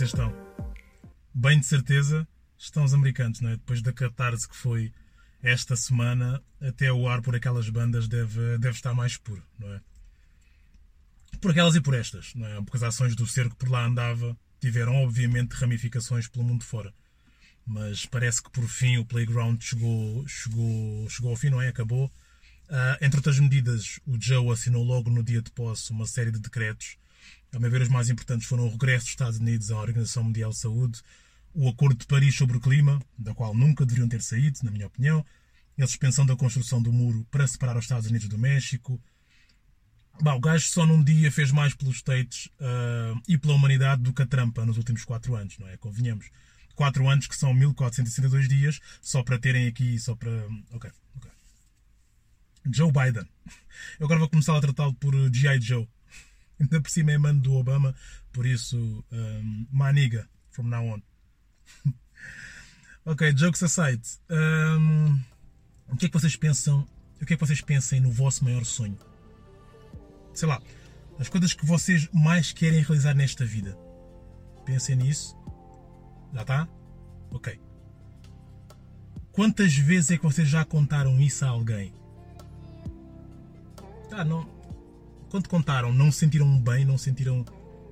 vocês estão? Bem de certeza estão os americanos, não é? Depois da catarse que foi esta semana, até o ar por aquelas bandas deve, deve estar mais puro, não é? Por aquelas e por estas, não é? Porque as ações do cerco por lá andava tiveram, obviamente, ramificações pelo mundo fora. Mas parece que por fim o playground chegou, chegou, chegou ao fim, não é? Acabou. Uh, entre outras medidas, o Joe assinou logo no dia de posse uma série de decretos. A meu ver, os mais importantes foram o regresso dos Estados Unidos à Organização Mundial de Saúde, o Acordo de Paris sobre o Clima, da qual nunca deveriam ter saído, na minha opinião, a suspensão da construção do muro para separar os Estados Unidos do México. Bah, o gajo só num dia fez mais pelos States uh, e pela humanidade do que a Trampa nos últimos quatro anos, não é? Convenhamos. Quatro anos que são 1462 dias, só para terem aqui, só para. Ok, ok. Joe Biden. Eu agora vou começar a tratá-lo por G.I. Joe. Ainda por cima é mano do Obama, por isso, um, maniga, from now on. ok, jokes aside. Um, o que é que vocês pensam? O que é que vocês pensam no vosso maior sonho? Sei lá, as coisas que vocês mais querem realizar nesta vida. Pensem nisso. Já está? Ok. Quantas vezes é que vocês já contaram isso a alguém? Ah, não. Quando contaram, não se sentiram bem, não sentiram.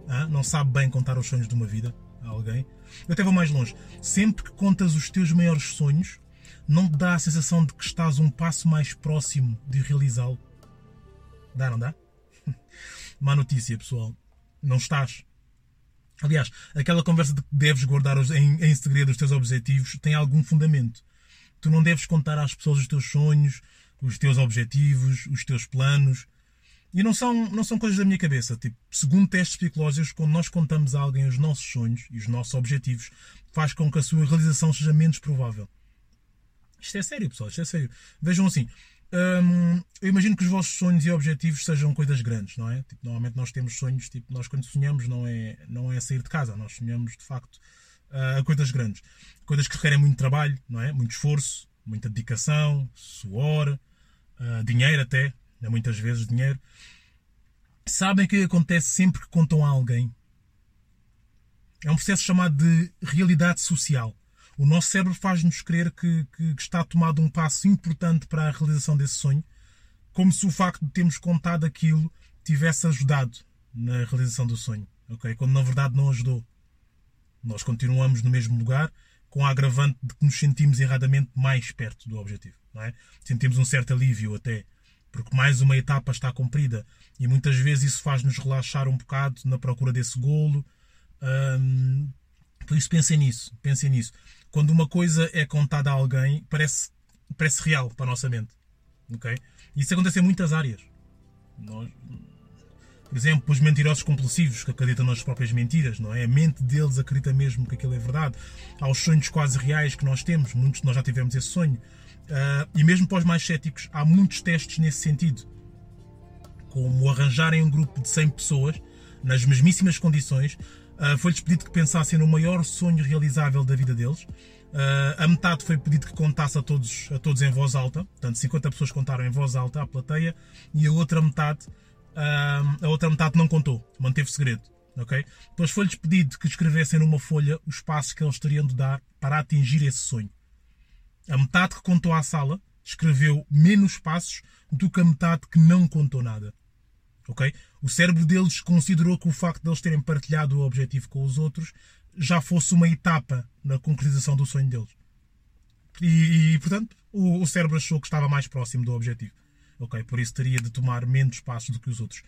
Ah, não sabe bem contar os sonhos de uma vida a alguém. Eu até vou mais longe. Sempre que contas os teus maiores sonhos, não te dá a sensação de que estás um passo mais próximo de realizá-lo? Dá, não dá? Má notícia, pessoal. Não estás. Aliás, aquela conversa de que deves guardar em, em segredo os teus objetivos tem algum fundamento. Tu não deves contar às pessoas os teus sonhos, os teus objetivos, os teus planos. E não são, não são coisas da minha cabeça. Tipo, segundo testes psicológicos, quando nós contamos a alguém os nossos sonhos e os nossos objetivos, faz com que a sua realização seja menos provável. Isto é sério, pessoal. Isto é sério. Vejam assim. Hum, eu imagino que os vossos sonhos e objetivos sejam coisas grandes, não é? Tipo, normalmente nós temos sonhos, tipo, nós quando sonhamos não é, não é sair de casa, nós sonhamos de facto uh, a coisas grandes. Coisas que requerem muito trabalho, não é? Muito esforço, muita dedicação, suor, uh, dinheiro até, muitas vezes dinheiro. Sabem que acontece sempre que contam a alguém? É um processo chamado de realidade social. O nosso cérebro faz-nos crer que, que, que, está tomado um passo importante para a realização desse sonho, como se o facto de termos contado aquilo tivesse ajudado na realização do sonho, ok? Quando na verdade não ajudou. Nós continuamos no mesmo lugar, com a agravante de que nos sentimos erradamente mais perto do objetivo não é? Sentimos um certo alívio até, porque mais uma etapa está cumprida e muitas vezes isso faz-nos relaxar um bocado na procura desse golo. Hum, por isso pensem nisso, pensem nisso. Quando uma coisa é contada a alguém, parece, parece real para a nossa mente. ok? Isso acontece em muitas áreas. Nós, por exemplo, os mentirosos compulsivos que acreditam nas próprias mentiras, não é? A mente deles acredita mesmo que aquilo é verdade. Há os sonhos quase reais que nós temos, muitos de nós já tivemos esse sonho. Uh, e mesmo para os mais céticos, há muitos testes nesse sentido. Como arranjarem um grupo de 100 pessoas, nas mesmíssimas condições, uh, foi-lhes pedido que pensassem no maior sonho realizável da vida deles. Uh, a metade foi pedido que contasse a todos, a todos em voz alta, portanto 50 pessoas contaram em voz alta à plateia e a outra metade, a outra metade não contou, manteve segredo. Okay? Depois foi-lhes pedido que escrevessem numa folha os passos que eles teriam de dar para atingir esse sonho. A metade que contou à sala escreveu menos passos do que a metade que não contou nada. O cérebro deles considerou que o facto de eles terem partilhado o objetivo com os outros já fosse uma etapa na concretização do sonho deles. E, e portanto, o, o, cérebro achou que estava mais próximo do objetivo. Por isso teria de tomar menos passos do que os outros.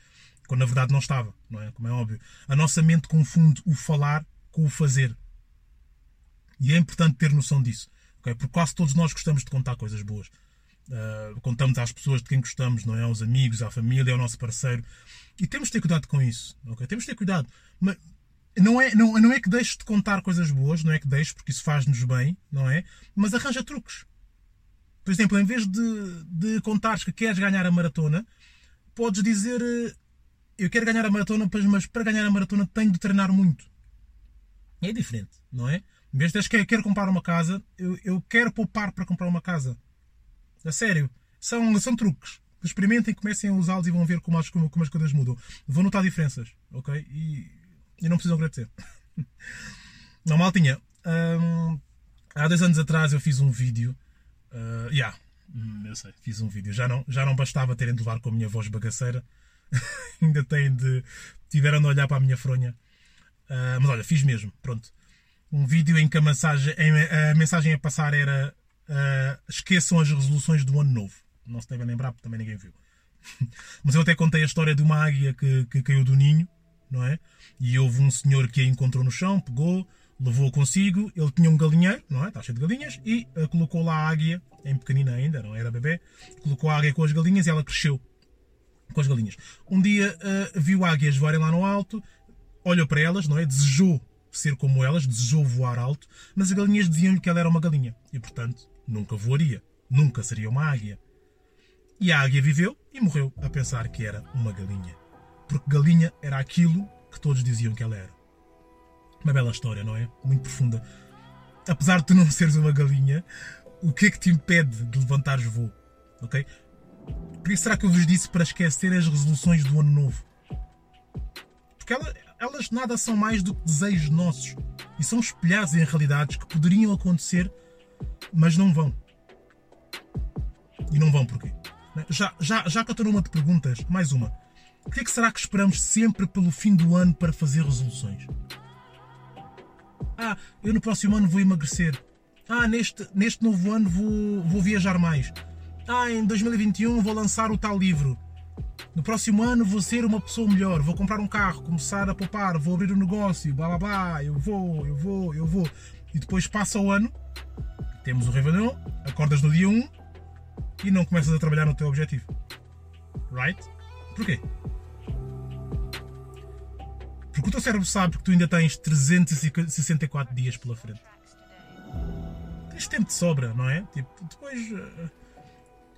Quando na verdade não estava, não é? Como é óbvio. A nossa mente confunde o falar com o fazer. E é importante ter noção disso. Okay? Porque quase todos nós gostamos de contar coisas boas. Uh, contamos às pessoas de quem gostamos, não é? Aos amigos, à família, ao nosso parceiro. E temos de ter cuidado com isso. Temos de ter cuidado. Mas não é, não, não é que deixes de contar coisas boas, não é que deixes, porque isso faz-nos bem, não é? Mas arranja truques. Por exemplo, em vez de, de contares que queres ganhar a maratona, podes dizer eu quero ganhar a maratona, mas para ganhar a maratona tenho de treinar muito. É diferente, não é? Em vez de que quero comprar uma casa, eu, eu quero poupar para comprar uma casa. A sério. São, são truques. Experimentem, comecem a usá-los e vão ver como as, como, como as coisas mudam. Vão notar diferenças, ok? E, e não precisam agradecer. Não, maltinha. hum, há dois anos atrás eu fiz um vídeo. Uh, yeah, hum, eu sei, fiz um vídeo. Já não, já não bastava terem de levar com a minha voz bagaceira. Ainda têm de. Tiveram de olhar para a minha fronha. Uh, mas olha, fiz mesmo. Pronto. Um vídeo em que a mensagem, a mensagem a passar era uh, esqueçam as resoluções do ano novo. Não se devem lembrar porque também ninguém viu. Mas eu até contei a história de uma águia que, que caiu do ninho, não é? E houve um senhor que a encontrou no chão, pegou, levou consigo, ele tinha um galinheiro, não é? Está cheio de galinhas, e uh, colocou lá a águia, em pequenina ainda, não era bebê, colocou a águia com as galinhas e ela cresceu com as galinhas. Um dia uh, viu águias voarem lá no alto, olhou para elas, não é? Desejou ser como elas, desejou voar alto, mas as galinhas diziam-lhe que ela era uma galinha e, portanto, nunca voaria, nunca seria uma águia. E a águia viveu e morreu a pensar que era uma galinha. Porque galinha era aquilo que todos diziam que ela era. Uma bela história, não é? Muito profunda. Apesar de tu não seres uma galinha, o que é que te impede de levantares voo? Ok? Por isso será que eu vos disse para esquecer as resoluções do ano novo? Porque elas, elas nada são mais do que desejos nossos e são espelhados em realidades que poderiam acontecer, mas não vão. E não vão porquê? Já, já, já que eu estou numa de perguntas, mais uma. O que é que será que esperamos sempre pelo fim do ano para fazer resoluções? Ah, eu no próximo ano vou emagrecer. Ah, neste, neste novo ano vou, vou viajar mais. Ah, em 2021 vou lançar o tal livro. No próximo ano vou ser uma pessoa melhor, vou comprar um carro, começar a poupar, vou abrir um negócio, blá blá blá, eu vou, eu vou, eu vou. E depois passa o ano, temos o Réveillon, acordas no dia 1 e não começas a trabalhar no teu objetivo. Right? Porquê? Porque o teu cérebro sabe que tu ainda tens 364 dias pela frente. Tens tempo de sobra, não é? Tipo, depois.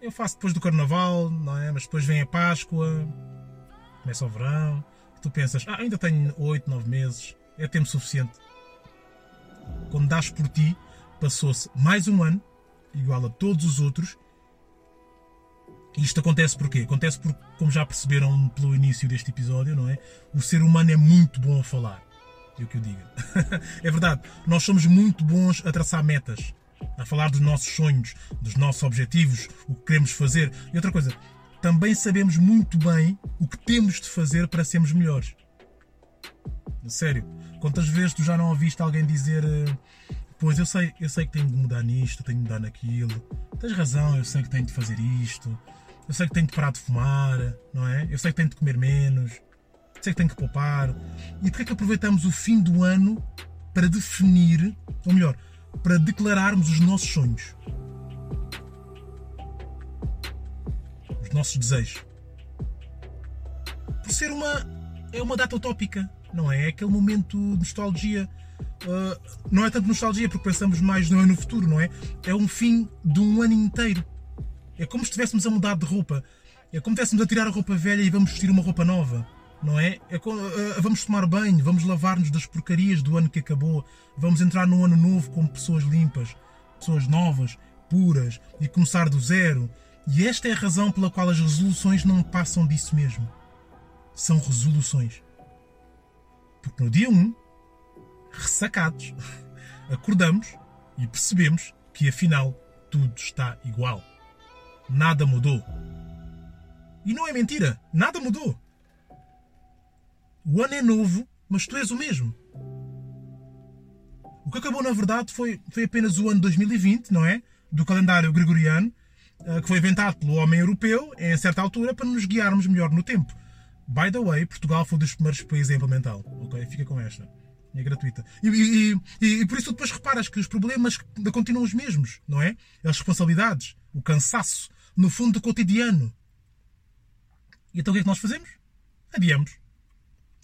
Eu faço depois do carnaval, não é? Mas depois vem a Páscoa, começa o verão. tu pensas, ah, ainda tenho 8, 9 meses, é tempo suficiente. Quando das por ti, passou-se mais um ano, igual a todos os outros, e isto acontece porquê? Acontece porque, como já perceberam pelo início deste episódio, não é? O ser humano é muito bom a falar. É o que eu digo. é verdade. Nós somos muito bons a traçar metas, a falar dos nossos sonhos, dos nossos objetivos, o que queremos fazer. E outra coisa, também sabemos muito bem o que temos de fazer para sermos melhores. Sério, quantas vezes tu já não ouviste alguém dizer eh, Pois eu sei, eu sei que tenho de mudar nisto, tenho de mudar naquilo. Tens razão, eu sei que tenho de fazer isto. Eu sei que tenho de parar de fumar, não é? Eu sei que tenho de comer menos. Sei que tenho que poupar. E porquê que aproveitamos o fim do ano para definir, ou melhor, para declararmos os nossos sonhos? Os nossos desejos. Por ser uma. É uma data utópica, não é? É aquele momento de nostalgia. Uh, não é tanto nostalgia porque pensamos mais no ano futuro, não é? É um fim de um ano inteiro. É como se estivéssemos a mudar de roupa. É como se estivéssemos a tirar a roupa velha e vamos vestir uma roupa nova. Não é? é como, uh, vamos tomar banho, vamos lavar-nos das porcarias do ano que acabou, vamos entrar num ano novo como pessoas limpas, pessoas novas, puras e começar do zero. E esta é a razão pela qual as resoluções não passam disso mesmo. São resoluções. Porque no dia 1, ressacados, acordamos e percebemos que afinal tudo está igual. Nada mudou. E não é mentira, nada mudou. O ano é novo, mas tu és o mesmo. O que acabou, na verdade, foi, foi apenas o ano 2020, não é? Do calendário gregoriano, eh, que foi inventado pelo homem europeu em certa altura para nos guiarmos melhor no tempo. By the way, Portugal foi um dos primeiros países a implementá-lo. Ok? Fica com esta. É gratuita. E, e, e, e, por isso depois reparas que os problemas continuam os mesmos, não é? As responsabilidades, o cansaço, no fundo, do cotidiano. E então o que é que nós fazemos? Adiamos.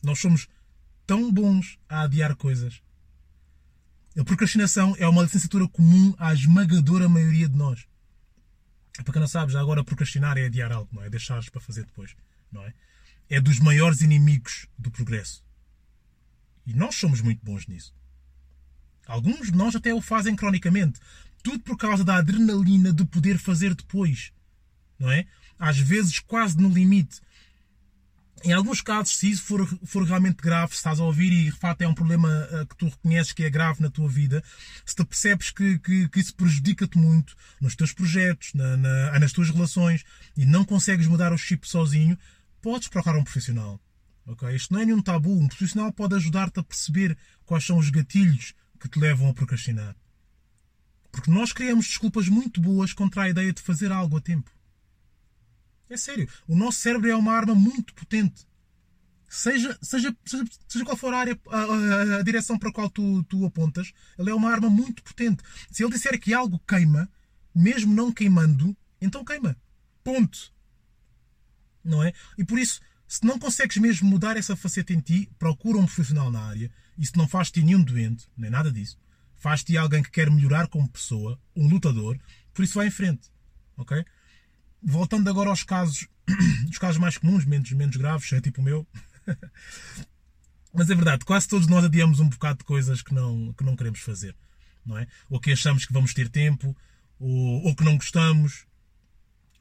Nós somos tão bons a adiar coisas. A procrastinação é uma licenciatura comum à esmagadora maioria de nós. Para quem não sabe, já agora procrastinar é adiar algo, não é? Deixares para fazer depois, não é? É dos maiores inimigos do progresso. E nós somos muito bons nisso. Alguns de nós até o fazem cronicamente. Tudo por causa da adrenalina de poder fazer depois. Não é? Às vezes quase no limite. Em alguns casos, se isso for, for realmente grave, se estás a ouvir e de facto é um problema uh, que tu reconheces que é grave na tua vida, se tu percebes que, que, que isso prejudica-te muito nos teus projetos, na, na, nas tuas relações e não consegues mudar o chip sozinho, podes procurar um profissional. Okay? Isto não é nenhum tabu. Um profissional pode ajudar-te a perceber quais são os gatilhos que te levam a procrastinar. Porque nós criamos desculpas muito boas contra a ideia de fazer algo a tempo. É sério. O nosso cérebro é uma arma muito potente. Seja, seja, seja, seja qual for a, área, a, a, a, direção para a qual tu, tu apontas, ele é uma arma muito potente. Se ele disser que algo queima, mesmo não queimando, então queima. Ponto. Não é? E por isso, se não consegues mesmo mudar essa faceta em ti, procura um profissional na área. Isso não faz-te nenhum doente, nem nada disso. Faz-te alguém que quer melhorar como pessoa, um lutador. Por isso vai em frente. Ok? Voltando agora aos casos, os casos mais comuns, menos, menos graves, é tipo o meu. Mas é verdade, quase todos nós adiamos um bocado de coisas que não, que não queremos fazer, não é? Ou que achamos que vamos ter tempo, ou, ou que não gostamos,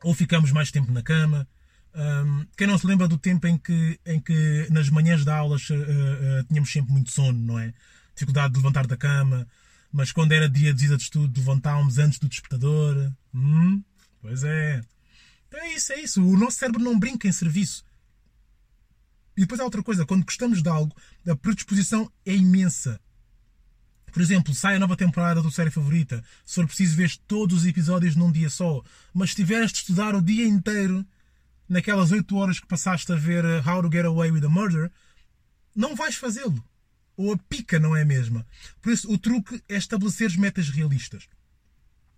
ou ficamos mais tempo na cama. Um, quem não se lembra do tempo em que, em que nas manhãs de aulas uh, uh, tínhamos sempre muito sono, não é? Dificuldade de levantar da cama, mas quando era dia de visita de estudo levantávamos antes do despertador. Hum? Pois é. Então é isso, é isso. O nosso cérebro não brinca em serviço. E depois há outra coisa, quando gostamos de algo, a predisposição é imensa. Por exemplo, sai a nova temporada da tua série favorita. Se for preciso, ver todos os episódios num dia só. Mas se tiveres de estudar o dia inteiro, naquelas 8 horas que passaste a ver uh, How to Get Away with a Murder, não vais fazê-lo. Ou a pica não é a mesma. Por isso, o truque é estabelecer metas realistas.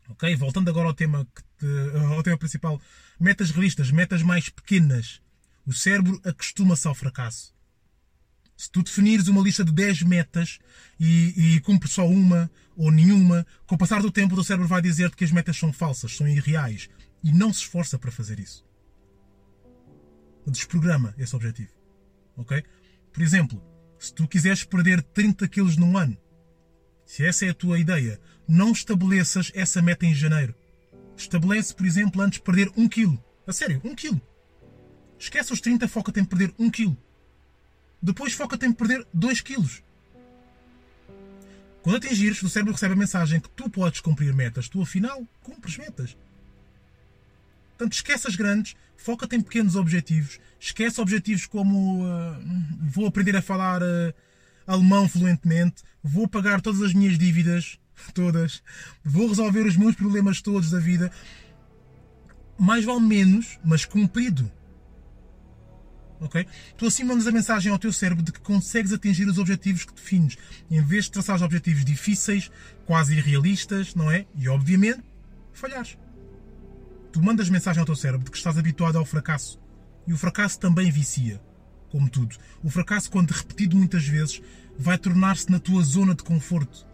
Ok? Voltando agora ao tema, te, ao tema principal. Metas realistas, metas mais pequenas. O cérebro acostuma-se ao fracasso. Se tu definires uma lista de 10 metas e, e cumpres só uma ou nenhuma, com o passar do tempo o teu cérebro vai dizer-te que as metas são falsas, são irreais. E não se esforça para fazer isso. Desprograma esse objetivo. Ok? Por exemplo, se tu quiseres perder 30 quilos num ano, se essa é a tua ideia, não estabeleças essa meta em janeiro. Estabelece, por exemplo, antes de perder 1 kg. A sério, 1 kg. Esquece os 30, foca-te em perder 1 kg. Depois foca-te em perder 2 kg. Quando atingires, o cérebro recebe a mensagem que tu podes cumprir metas. Tu, afinal, cumpres metas. Portanto, esquece as grandes, foca-te em pequenos objetivos. Esquece objetivos como uh, vou aprender a falar uh, alemão fluentemente, vou pagar todas as minhas dívidas, todas, vou resolver os meus problemas todos da vida. Mais vale menos, mas cumprido. Ok? Tu assim mandas a mensagem ao teu cérebro de que consegues atingir os objetivos que defines, em vez de traçar os objetivos difíceis, quase irrealistas, não é? E obviamente, falhares. Tu mandas mensagem ao teu cérebro de que estás habituado ao fracasso. E o fracasso também vicia como tudo. O fracasso, quando repetido muitas vezes, vai tornar-se na tua zona de conforto.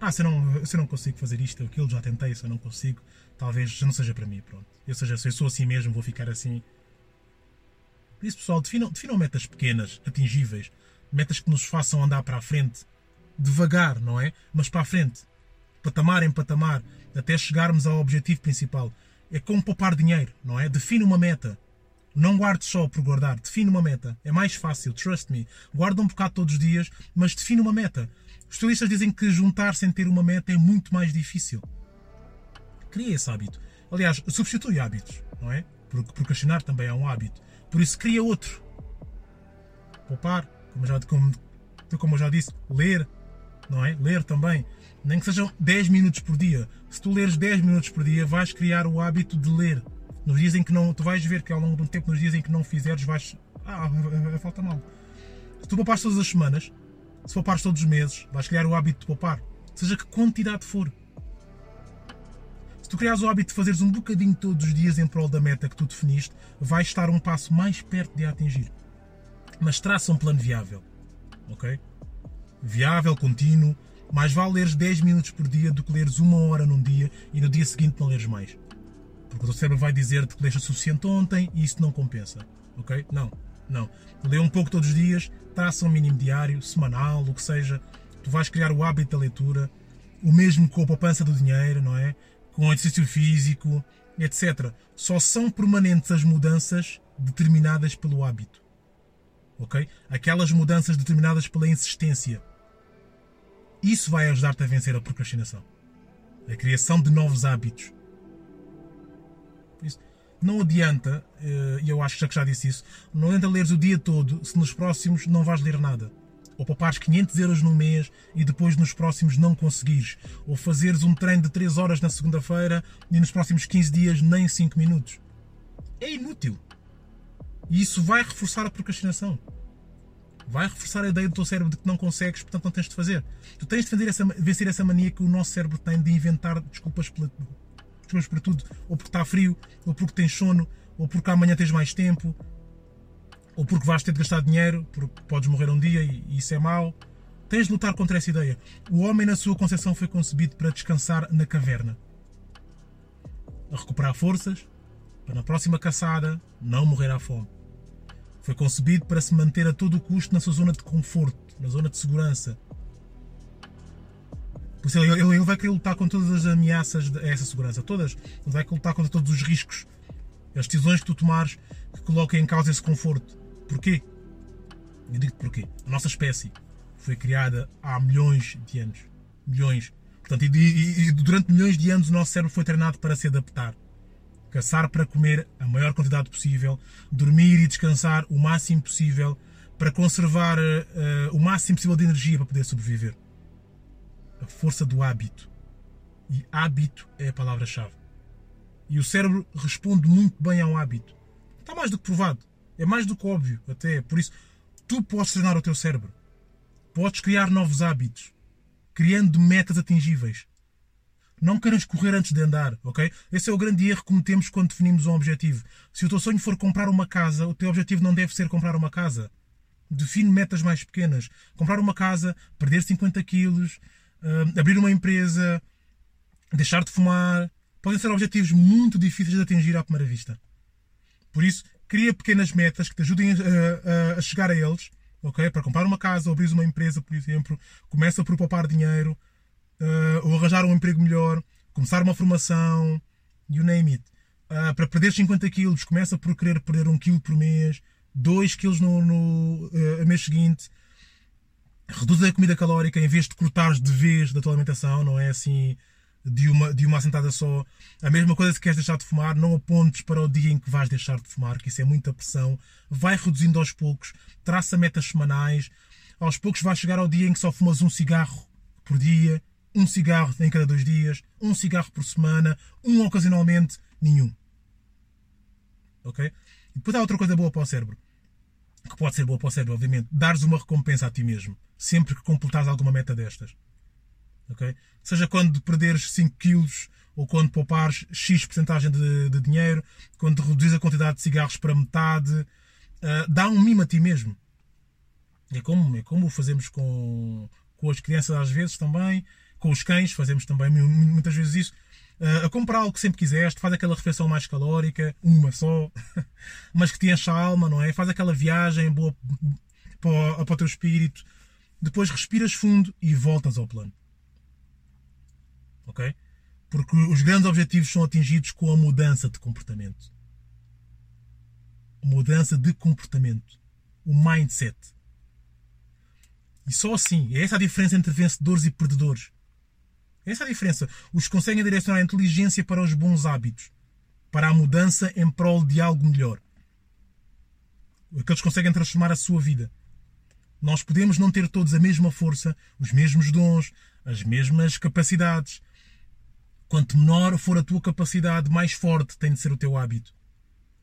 Ah, se eu, não, se eu não consigo fazer isto ou aquilo, já tentei, se eu não consigo, talvez já não seja para mim, pronto. Ou seja, se eu sou assim mesmo, vou ficar assim. Por isso, pessoal, definam, definam metas pequenas, atingíveis, metas que nos façam andar para a frente, devagar, não é? Mas para a frente, patamar em patamar, até chegarmos ao objetivo principal. É como poupar dinheiro, não é? Define uma meta. Não guarde só por guardar, define uma meta. É mais fácil, trust me. Guarda um bocado todos os dias, mas define uma meta. Os estilistas dizem que juntar sem ter uma meta é muito mais difícil. Cria esse hábito. Aliás, substitui hábitos, não é? Porque procrastinar também é um hábito. Por isso, cria outro. Poupar, como já, como, como eu já disse, ler, não é? Ler também. Nem que sejam 10 minutos por dia. Se tu leres 10 minutos por dia, vais criar o hábito de ler. Nos dias em que não. Tu vais ver que ao longo do tempo, nos dias em que não fizeres, vais. Ah, falta mal. Se tu poupares todas as semanas, se poupares todos os meses, vais criar o hábito de poupar. Seja que quantidade for. Se tu criares o hábito de fazeres um bocadinho todos os dias em prol da meta que tu definiste, vais estar um passo mais perto de a atingir. Mas traça um plano viável. Ok? Viável, contínuo. Mais vale leres 10 minutos por dia do que leres uma hora num dia e no dia seguinte não leres mais. Porque o teu cérebro vai dizer-te que leste o suficiente ontem e isso não compensa. Ok? Não, não. Lê um pouco todos os dias, traça um mínimo diário, semanal, o que seja. Tu vais criar o hábito da leitura, o mesmo com a poupança do dinheiro, não é? Com o exercício físico, etc. Só são permanentes as mudanças determinadas pelo hábito. Ok? Aquelas mudanças determinadas pela insistência. Isso vai ajudar-te a vencer a procrastinação. A criação de novos hábitos. Isso. Não adianta, eh, e eu acho que já disse isso, não adianta leres o dia todo se nos próximos não vais ler nada. Ou poupares 500 euros no mês e depois nos próximos não conseguires. Ou fazeres um treino de 3 horas na segunda-feira e nos próximos 15 dias nem 5 minutos. É inútil. E isso vai reforçar a procrastinação. Vai reforçar a ideia do teu cérebro de que não consegues, portanto não tens de fazer. Tu tens de vencer essa, essa mania que o nosso cérebro tem de inventar desculpas, pela, desculpas para tudo. Ou porque está frio, ou porque tens sono, ou porque amanhã tens mais tempo, ou porque vais ter de gastar dinheiro, porque podes morrer um dia e, e isso é mau. Tens de lutar contra essa ideia. O homem, na sua concepção, foi concebido para descansar na caverna. A recuperar forças, para na próxima caçada não morrer à fome. Foi concebido para se manter a todo custo na sua zona de conforto, na zona de segurança. Ele, ele vai querer lutar com todas as ameaças a essa segurança, todas. Ele vai querer lutar contra todos os riscos, as decisões que tu tomares que coloquem em causa esse conforto. Porquê? Eu digo porquê. A nossa espécie foi criada há milhões de anos. Milhões. Portanto, e, e, e durante milhões de anos o nosso cérebro foi treinado para se adaptar caçar para comer a maior quantidade possível, dormir e descansar o máximo possível para conservar uh, o máximo possível de energia para poder sobreviver. A força do hábito. E hábito é a palavra-chave. E o cérebro responde muito bem ao hábito. Está mais do que provado. É mais do que óbvio, até. Por isso, tu podes treinar o teu cérebro. Podes criar novos hábitos, criando metas atingíveis. Não queiras correr antes de andar, ok? Esse é o grande erro que cometemos quando definimos um objetivo. Se o teu sonho for comprar uma casa, o teu objetivo não deve ser comprar uma casa. Define metas mais pequenas. Comprar uma casa, perder 50 quilos, uh, abrir uma empresa, deixar de fumar. Podem ser objetivos muito difíceis de atingir à primeira vista. Por isso, cria pequenas metas que te ajudem a, a, a chegar a eles, ok? Para comprar uma casa ou abrir uma empresa, por exemplo. Começa por poupar dinheiro uh, ou arranjar um emprego melhor, começar uma formação, you name it. Uh, para perder 50 quilos, começa por querer perder 1 quilo por mês, 2 quilos no, no uh, mês seguinte. Reduz a comida calórica em vez de cortares de vez da tua alimentação, não é assim de uma, de uma assentada só. A mesma coisa se queres deixar de fumar, não apontes para o dia em que vais deixar de fumar, que isso é muita pressão. Vai reduzindo aos poucos, traça metas semanais. Aos poucos vai chegar ao dia em que só fumas um cigarro por dia, um cigarro em cada dois dias, um cigarro por semana, um ocasionalmente, nenhum. Ok? E depois há outra coisa boa para o cérebro. Que pode ser boa para o cérebro, obviamente. Dares uma recompensa a ti mesmo. Sempre que completares alguma meta destas. Ok? Seja quando perderes 5 quilos ou quando poupares X porcentagem de, de dinheiro, quando reduzires a quantidade de cigarros para metade, uh, dá um mimo a ti mesmo. É como, é como fazemos com, com as crianças às vezes também com os cães, fazemos também muitas vezes isso. Uh, a comprar algo que sempre quiseste, faz aquela refeição mais calórica, uma só, mas que te enche a alma, não é? Faz aquela viagem boa para o, para o teu espírito. Depois respiras fundo e voltas ao plano. Ok? Porque os grandes objetivos são atingidos com a mudança de comportamento. Mudança de comportamento. O mindset. E só assim, é essa a diferença entre vencedores e perdedores. Essa é a diferença. Os que conseguem direcionar a inteligência para os bons hábitos, para a mudança em prol de algo melhor. Aqueles que conseguem transformar a sua vida. Nós podemos não ter todos a mesma força, os mesmos dons, as mesmas capacidades. Quanto menor for a tua capacidade, mais forte tem de ser o teu hábito.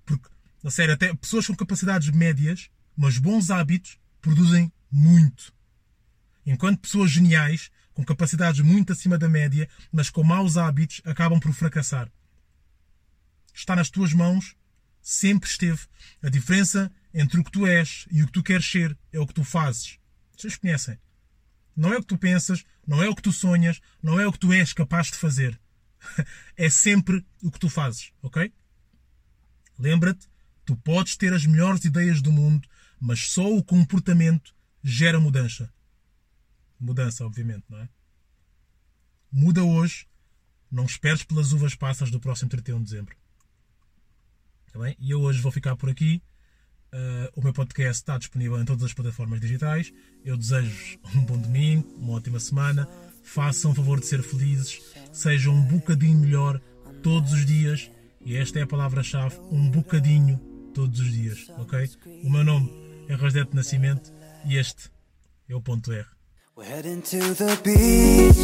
Porque, a sério, até pessoas com capacidades médias, mas bons hábitos, produzem muito. Enquanto pessoas geniais com capacidades muito acima da média, mas com maus hábitos, acabam por fracassar. Está nas tuas mãos, sempre esteve. A diferença entre o que tu és e o que tu queres ser é o que tu fazes. Vocês conhecem. Não é o que tu pensas, não é o que tu sonhas, não é o que tu és capaz de fazer. É sempre o que tu fazes, ok? Lembra-te, tu podes ter as melhores ideias do mundo, mas só o comportamento gera mudança. Mudança, obviamente, não é? Muda hoje. Não esperes pelas uvas passas do próximo 31 de dezembro. Tá bem? E eu hoje vou ficar por aqui. Uh, o meu podcast está disponível em todas as plataformas digitais. Eu desejo um bom domingo, uma ótima semana. Façam o favor de ser felizes. Sejam um bocadinho melhor todos os dias. E esta é a palavra-chave: um bocadinho todos os dias. Ok? O meu nome é Rosdete Nascimento e este é o ponto R. We're heading to the beach.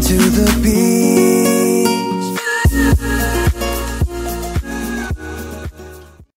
to the beat.